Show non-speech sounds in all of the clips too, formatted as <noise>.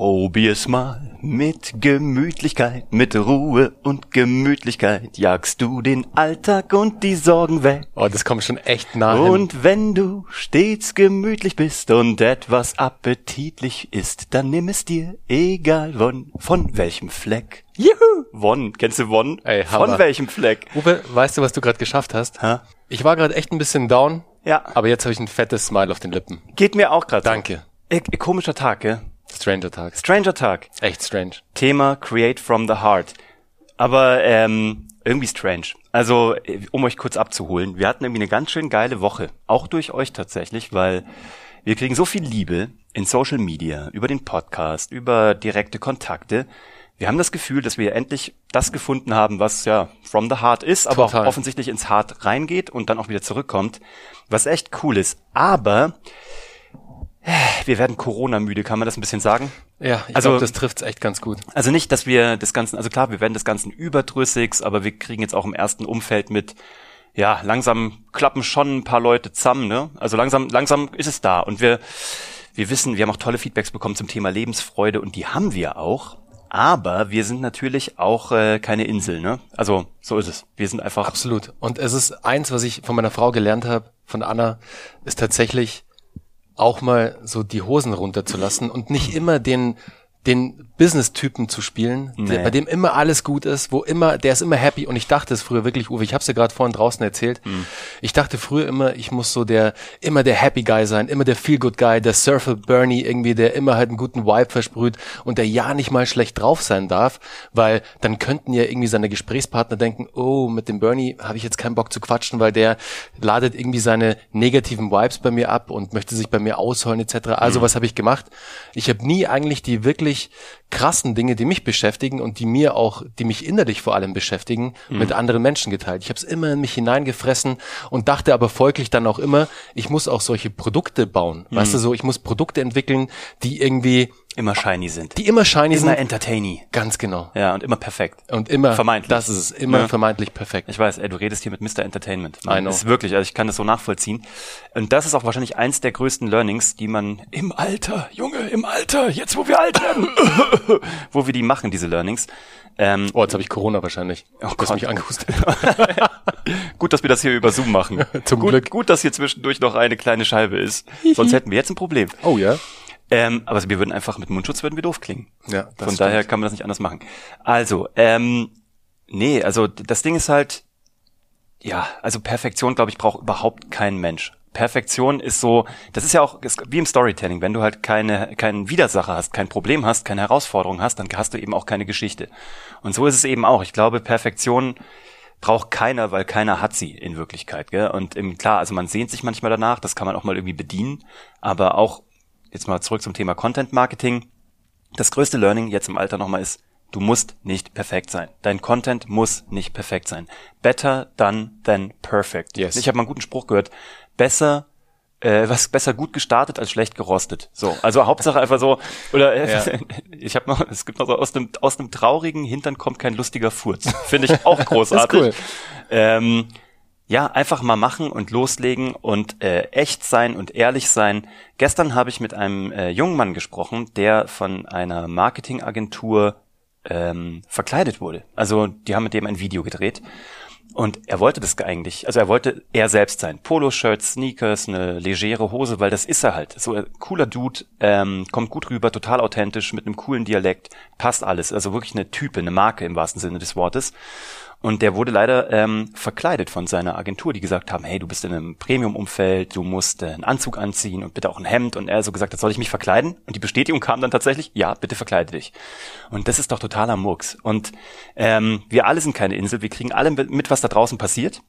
Probier's mal mit Gemütlichkeit, mit Ruhe und Gemütlichkeit jagst du den Alltag und die Sorgen weg. Oh, das kommt schon echt nah hin. Und wenn du stets gemütlich bist und etwas appetitlich ist, dann nimm es dir, egal von, von welchem Fleck. Juhu! Won, kennst du Won? Ey, von Hammer. welchem Fleck? Uwe, weißt du, was du gerade geschafft hast? Hä? Ich war gerade echt ein bisschen down, Ja, aber jetzt habe ich ein fettes Smile auf den Lippen. geht mir auch gerade. Danke. Äh, komischer Tag, gell? Stranger Tag. Stranger Tag. Echt strange. Thema Create from the Heart. Aber ähm, irgendwie strange. Also, um euch kurz abzuholen, wir hatten irgendwie eine ganz schön geile Woche. Auch durch euch tatsächlich, weil wir kriegen so viel Liebe in Social Media, über den Podcast, über direkte Kontakte. Wir haben das Gefühl, dass wir endlich das gefunden haben, was ja from the heart ist, aber Total. auch offensichtlich ins Heart reingeht und dann auch wieder zurückkommt, was echt cool ist. Aber wir werden Corona-müde, kann man das ein bisschen sagen? Ja, ich Also- glaube, das trifft's echt ganz gut. Also nicht, dass wir das Ganze, also klar, wir werden das Ganzen überdrüssig, aber wir kriegen jetzt auch im ersten Umfeld mit, ja, langsam klappen schon ein paar Leute zusammen, ne? Also langsam, langsam ist es da. Und wir, wir wissen, wir haben auch tolle Feedbacks bekommen zum Thema Lebensfreude und die haben wir auch. Aber wir sind natürlich auch äh, keine Insel, ne? Also so ist es. Wir sind einfach Absolut. Und es ist eins, was ich von meiner Frau gelernt habe, von Anna, ist tatsächlich auch mal so die Hosen runterzulassen und nicht immer den den Business-Typen zu spielen, der, Nee. bei dem immer alles gut ist, wo immer, der ist immer happy und ich dachte es früher wirklich, Uwe, ich habe es ja gerade vorhin draußen erzählt, ich dachte früher immer, ich muss so der, immer der Happy Guy sein, immer der Feel-Good Guy, der Surfer Bernie irgendwie, der immer halt einen guten Vibe versprüht und der ja nicht mal schlecht drauf sein darf, weil dann könnten ja irgendwie seine Gesprächspartner denken, oh, mit dem Bernie habe ich jetzt keinen Bock zu quatschen, weil der ladet irgendwie seine negativen Vibes bei mir ab und möchte sich bei mir ausheulen etc. Also was habe ich gemacht? Ich habe nie eigentlich die wirklich krassen Dinge, die mich beschäftigen und die mir auch, die mich innerlich vor allem beschäftigen, mit anderen Menschen geteilt. Ich habe es immer in mich hineingefressen und dachte aber folglich dann auch immer, ich muss auch solche Produkte bauen. Weißt du so, ich muss Produkte entwickeln, die irgendwie, immer shiny sind. die immer shiny immer sind. entertaining. Ganz genau. Ja, und immer perfekt. Und immer, Vermeintlich. das ist es, immer Ja. vermeintlich perfekt. Ich weiß, ey, du redest hier mit Mr. Entertainment. I know. Das ist wirklich, also ich kann das so nachvollziehen. Und das ist auch wahrscheinlich eins der größten Learnings, die man im Alter, Junge, im Alter, jetzt wo wir alt werden, <laughs> wo wir die machen, diese Learnings. Ähm, Oh, jetzt habe ich Corona wahrscheinlich. Oh Du hast Gott. mich angehustet. <laughs> gut, dass wir das hier über Zoom machen. <laughs> Zum gut, Glück. Gut, dass hier zwischendurch noch eine kleine Scheibe ist. Sonst hätten wir jetzt ein Problem. Oh ja? Ähm, aber wir würden einfach mit Mundschutz würden wir doof klingen. Ja, das Von stimmt. daher kann man das nicht anders machen. Also, ähm, nee, also das Ding ist halt, ja, also Perfektion, glaube ich, braucht überhaupt kein Mensch. Perfektion ist so, das ist ja auch wie im Storytelling, wenn du halt keine keinen Widersacher hast, kein Problem hast, keine Herausforderung hast, dann hast du eben auch keine Geschichte. Und so ist es eben auch. Ich glaube, Perfektion braucht keiner, weil keiner hat sie in Wirklichkeit. Gell? Und im, klar, also man sehnt sich manchmal danach, das kann man auch mal irgendwie bedienen, aber auch jetzt mal zurück zum Thema Content Marketing. Das größte Learning jetzt im Alter nochmal ist, du musst nicht perfekt sein. Dein Content muss nicht perfekt sein. Better done than perfect. Yes. Ich habe mal einen guten Spruch gehört. Besser äh, was besser gut gestartet als schlecht gerostet. So, also Hauptsache einfach so oder äh, Ja. <laughs> ich habe noch es gibt noch so aus dem aus einem traurigen Hintern kommt kein lustiger Furz. Finde ich auch <laughs> großartig. cool. Ähm, ja, einfach mal machen und loslegen und äh, echt sein und ehrlich sein. Gestern habe ich mit einem äh, jungen Mann gesprochen, der von einer Marketingagentur ähm, verkleidet wurde. Also die haben mit dem ein Video gedreht. Und er wollte das eigentlich, also er wollte er selbst sein. Poloshirts, Sneakers, eine legere Hose, weil das ist er halt. So cooler Dude, ähm, kommt gut rüber, total authentisch, mit einem coolen Dialekt, passt alles. Also wirklich eine Type, eine Marke im wahrsten Sinne des Wortes. Und der wurde leider ähm, verkleidet von seiner Agentur, die gesagt haben, hey, du bist in einem Premium-Umfeld, du musst äh, einen Anzug anziehen und bitte auch ein Hemd. Und er so gesagt hat, soll ich mich verkleiden? Und die Bestätigung kam dann tatsächlich, ja, bitte verkleide dich. Und das ist doch totaler Murks. Und ähm, wir alle sind keine Insel, wir kriegen alle mit, was da draußen passiert.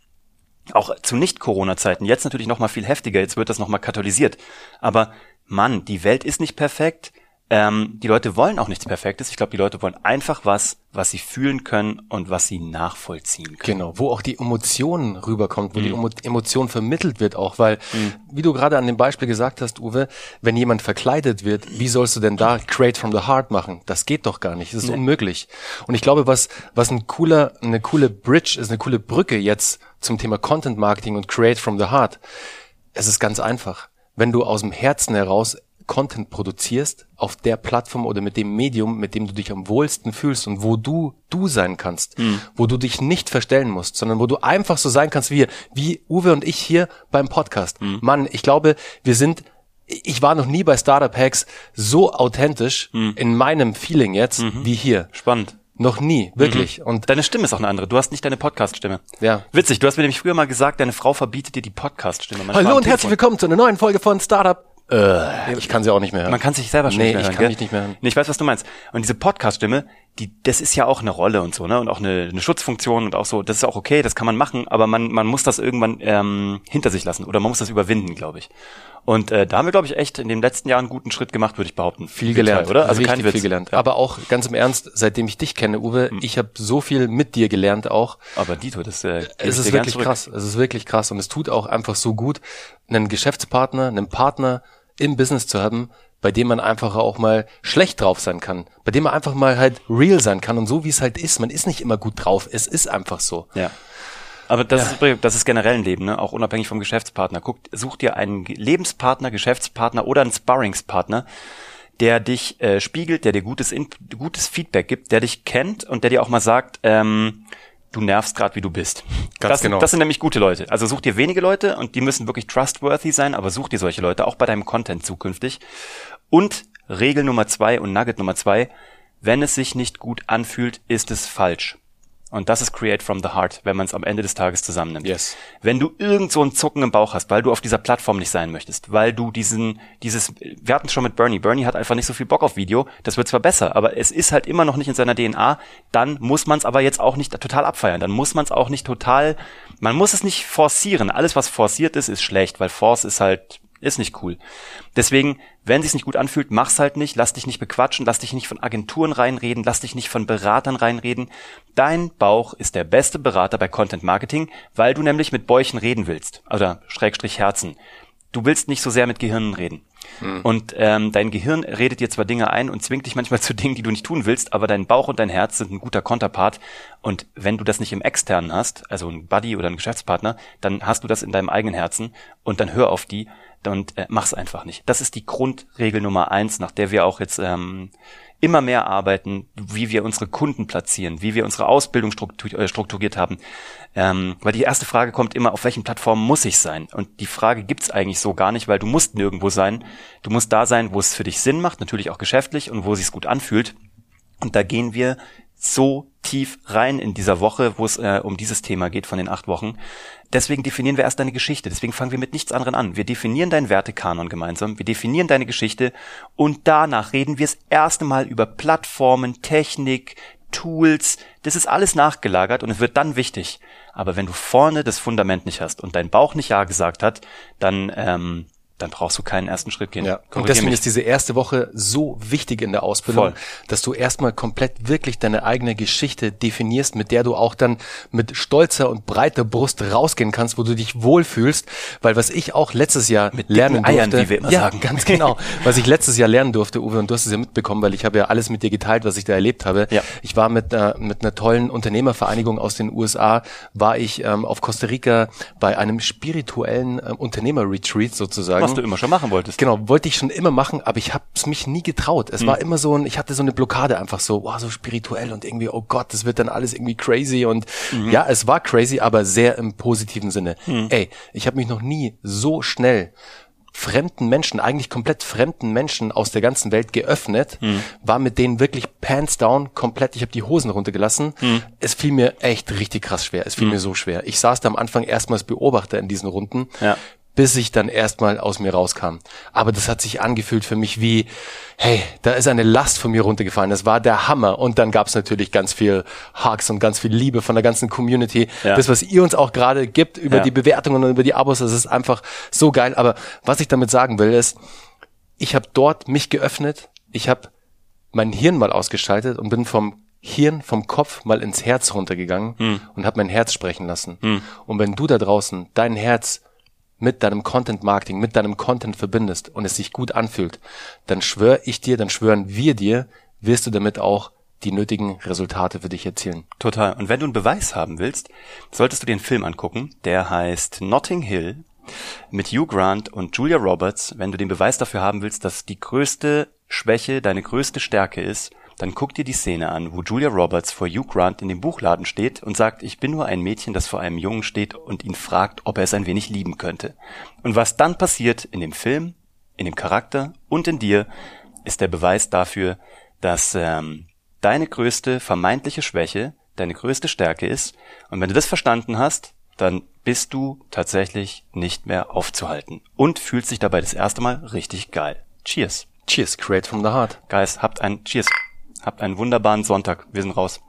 Auch zu Nicht-Corona-Zeiten. Jetzt natürlich noch mal viel heftiger, jetzt wird das noch mal katalysiert. Aber Mann, die Welt ist nicht perfekt. Ähm, die Leute wollen auch nichts Perfektes. Ich glaube, die Leute wollen einfach was, was sie fühlen können und was sie nachvollziehen können. Genau, wo auch die Emotion rüberkommt, wo die Emo Emotion vermittelt wird auch, weil, wie du gerade an dem Beispiel gesagt hast, Uwe, wenn jemand verkleidet wird, wie sollst du denn da Create from the Heart machen? Das geht doch gar nicht, das ist unmöglich. Und ich glaube, was, was ein cooler, eine coole Bridge ist, eine coole Brücke jetzt zum Thema Content Marketing und Create from the Heart, es ist ganz einfach. Wenn du aus dem Herzen heraus Content produzierst auf der Plattform oder mit dem Medium, mit dem du dich am wohlsten fühlst und wo du du sein kannst, mhm. wo du dich nicht verstellen musst, sondern wo du einfach so sein kannst wie, wie Uwe und ich hier beim Podcast. Mhm. Mann, ich glaube, wir sind ich war noch nie bei Startup Hacks so authentisch mhm. in meinem Feeling jetzt mhm. wie hier. Spannend. Noch nie, wirklich. Mhm. Und deine Stimme ist auch eine andere. Du hast nicht deine Podcast-Stimme. Ja. Witzig, du hast mir nämlich früher mal gesagt, deine Frau verbietet dir die Podcast-Stimme. Hallo und herzlich willkommen zu einer neuen Folge von Startup. Äh, ich kann sie auch nicht mehr hören. Man kann sich selber schon nee, nicht mehr hören. ich kann mich nicht mehr hören. Nee, ich weiß, was du meinst. Und diese Podcast-Stimme, die, das ist ja auch eine Rolle und so, ne? Und auch eine, eine Schutzfunktion und auch so, das ist auch okay, das kann man machen, aber man, man muss das irgendwann ähm, hinter sich lassen oder man muss das überwinden, glaube ich. Und äh, da haben wir, glaube ich, echt in den letzten Jahren einen guten Schritt gemacht, würde ich behaupten. Viel gelernt, oder? Also kein Witz. viel gelernt. Ja. Aber auch ganz im Ernst, seitdem ich dich kenne, Uwe, hm. ich habe so viel mit dir gelernt auch. Aber Dito, das äh, es ist wirklich krass. Es ist wirklich krass und es tut auch einfach so gut, einen Geschäftspartner, einen Partner im Business zu haben, bei dem man einfach auch mal schlecht drauf sein kann, bei dem man einfach mal halt real sein kann und so wie es halt ist. Man ist nicht immer gut drauf. Es ist einfach so. Ja. Aber das, ja. ist, das ist generell ein Leben, ne? auch unabhängig vom Geschäftspartner. Guck, such dir einen Lebenspartner, Geschäftspartner oder einen Sparringspartner, der dich äh, spiegelt, der dir gutes, In gutes Feedback gibt, der dich kennt und der dir auch mal sagt, ähm, du nervst gerade, wie du bist. Ganz das, genau. das sind nämlich gute Leute. Also such dir wenige Leute und die müssen wirklich trustworthy sein, aber such dir solche Leute, auch bei deinem Content zukünftig. Und Regel Nummer zwei und Nugget Nummer zwei, wenn es sich nicht gut anfühlt, ist es falsch. Und das ist Create from the Heart, wenn man es am Ende des Tages zusammennimmt. Yes. Wenn du irgend so einen Zucken im Bauch hast, weil du auf dieser Plattform nicht sein möchtest, weil du diesen, dieses, wir hatten es schon mit Bernie, Bernie hat einfach nicht so viel Bock auf Video, das wird zwar besser, aber es ist halt immer noch nicht in seiner DNA, dann muss man es aber jetzt auch nicht total abfeiern, dann muss man es auch nicht total, man muss es nicht forcieren. Alles, was forciert ist, ist schlecht, weil Force ist halt ist nicht cool. Deswegen, wenn sich's nicht gut anfühlt, mach's halt nicht, lass dich nicht bequatschen, lass dich nicht von Agenturen reinreden, lass dich nicht von Beratern reinreden. Dein Bauch ist der beste Berater bei Content Marketing, weil du nämlich mit Bäuchen reden willst. Oder Schrägstrich Herzen. Du willst nicht so sehr mit Gehirnen reden. Hm. Und ähm, dein Gehirn redet dir zwar Dinge ein und zwingt dich manchmal <laughs> zu Dingen, die du nicht tun willst, aber dein Bauch und dein Herz sind ein guter Konterpart. Und wenn du das nicht im externen hast, also ein Buddy oder ein Geschäftspartner, dann hast du das in deinem eigenen Herzen und dann hör auf die und äh, mach's einfach nicht. Das ist die Grundregel Nummer eins, nach der wir auch jetzt ähm, immer mehr arbeiten, wie wir unsere Kunden platzieren, wie wir unsere Ausbildung äh, strukturiert haben. Ähm, weil die erste Frage kommt immer, auf welchen Plattformen muss ich sein? Und die Frage gibt's eigentlich so gar nicht, weil du musst nirgendwo sein. Du musst da sein, wo es für dich Sinn macht, natürlich auch geschäftlich und wo es sich gut anfühlt. Und da gehen wir so tief rein in dieser Woche, wo es äh, um dieses Thema geht von den acht Wochen. Deswegen definieren wir erst deine Geschichte. Deswegen fangen wir mit nichts anderem an. Wir definieren deinen Wertekanon gemeinsam. Wir definieren deine Geschichte und danach reden wir das erste Mal über Plattformen, Technik, Tools. Das ist alles nachgelagert und es wird dann wichtig. Aber wenn du vorne das Fundament nicht hast und dein Bauch nicht Ja gesagt hat, dann ähm, dann brauchst du keinen ersten Schritt gehen. Ja. Und deswegen mich. ist diese erste Woche so wichtig in der Ausbildung, Voll. dass du erstmal komplett wirklich deine eigene Geschichte definierst, mit der du auch dann mit stolzer und breiter Brust rausgehen kannst, wo du dich wohlfühlst, weil was ich auch letztes Jahr mit lernen Eiern, durfte, wie wir immer ja, sagen. ganz genau, <laughs> was ich letztes Jahr lernen durfte, Uwe, und du hast es ja mitbekommen, weil ich habe ja alles mit dir geteilt, was ich da erlebt habe. Ja. Ich war mit einer, mit einer tollen Unternehmervereinigung aus den USA, war ich ähm, auf Costa Rica bei einem spirituellen ähm, Unternehmer-Retreat sozusagen. Was du immer schon machen wolltest. Genau, wollte ich schon immer machen, aber ich habe es mich nie getraut. Es hm. war immer so ein, ich hatte so eine Blockade einfach so, wow, so spirituell und irgendwie, oh Gott, das wird dann alles irgendwie crazy und mhm. ja, es war crazy, aber sehr im positiven Sinne. Mhm. Ey, ich habe mich noch nie so schnell fremden Menschen, eigentlich komplett fremden Menschen aus der ganzen Welt geöffnet, mhm. war mit denen wirklich pants down, komplett, ich habe die Hosen runtergelassen. Mhm. Es fiel mir echt richtig krass schwer. Es fiel mhm. mir so schwer. Ich saß da am Anfang erstmals Beobachter in diesen Runden, ja bis ich dann erstmal aus mir rauskam. Aber das hat sich angefühlt für mich wie, hey, da ist eine Last von mir runtergefallen. Das war der Hammer. Und dann gab's natürlich ganz viel Hugs und ganz viel Liebe von der ganzen Community. Ja. Das, was ihr uns auch gerade gibt über ja. die Bewertungen und über die Abos, das ist einfach so geil. Aber was ich damit sagen will, ist, ich habe dort mich geöffnet, ich habe mein Hirn mal ausgeschaltet und bin vom Hirn, vom Kopf mal ins Herz runtergegangen hm. und habe mein Herz sprechen lassen. Hm. Und wenn du da draußen dein Herz mit deinem Content Marketing, mit deinem Content verbindest und es sich gut anfühlt, dann schwöre ich dir, dann schwören wir dir, wirst du damit auch die nötigen Resultate für dich erzielen. Total. Und wenn du einen Beweis haben willst, solltest du den Film angucken. Der heißt Notting Hill mit Hugh Grant und Julia Roberts, wenn du den Beweis dafür haben willst, dass die größte Schwäche deine größte Stärke ist, dann guck dir die Szene an, wo Julia Roberts vor Hugh Grant in dem Buchladen steht und sagt, ich bin nur ein Mädchen, das vor einem Jungen steht und ihn fragt, ob er es ein wenig lieben könnte. Und was dann passiert in dem Film, in dem Charakter und in dir, ist der Beweis dafür, dass ähm, deine größte vermeintliche Schwäche deine größte Stärke ist. Und wenn du das verstanden hast, dann bist du tatsächlich nicht mehr aufzuhalten und fühlst dich dabei das erste Mal richtig geil. Cheers. Cheers, create from the heart. Guys, habt ein Cheers. Habt einen wunderbaren Sonntag. Wir sind raus.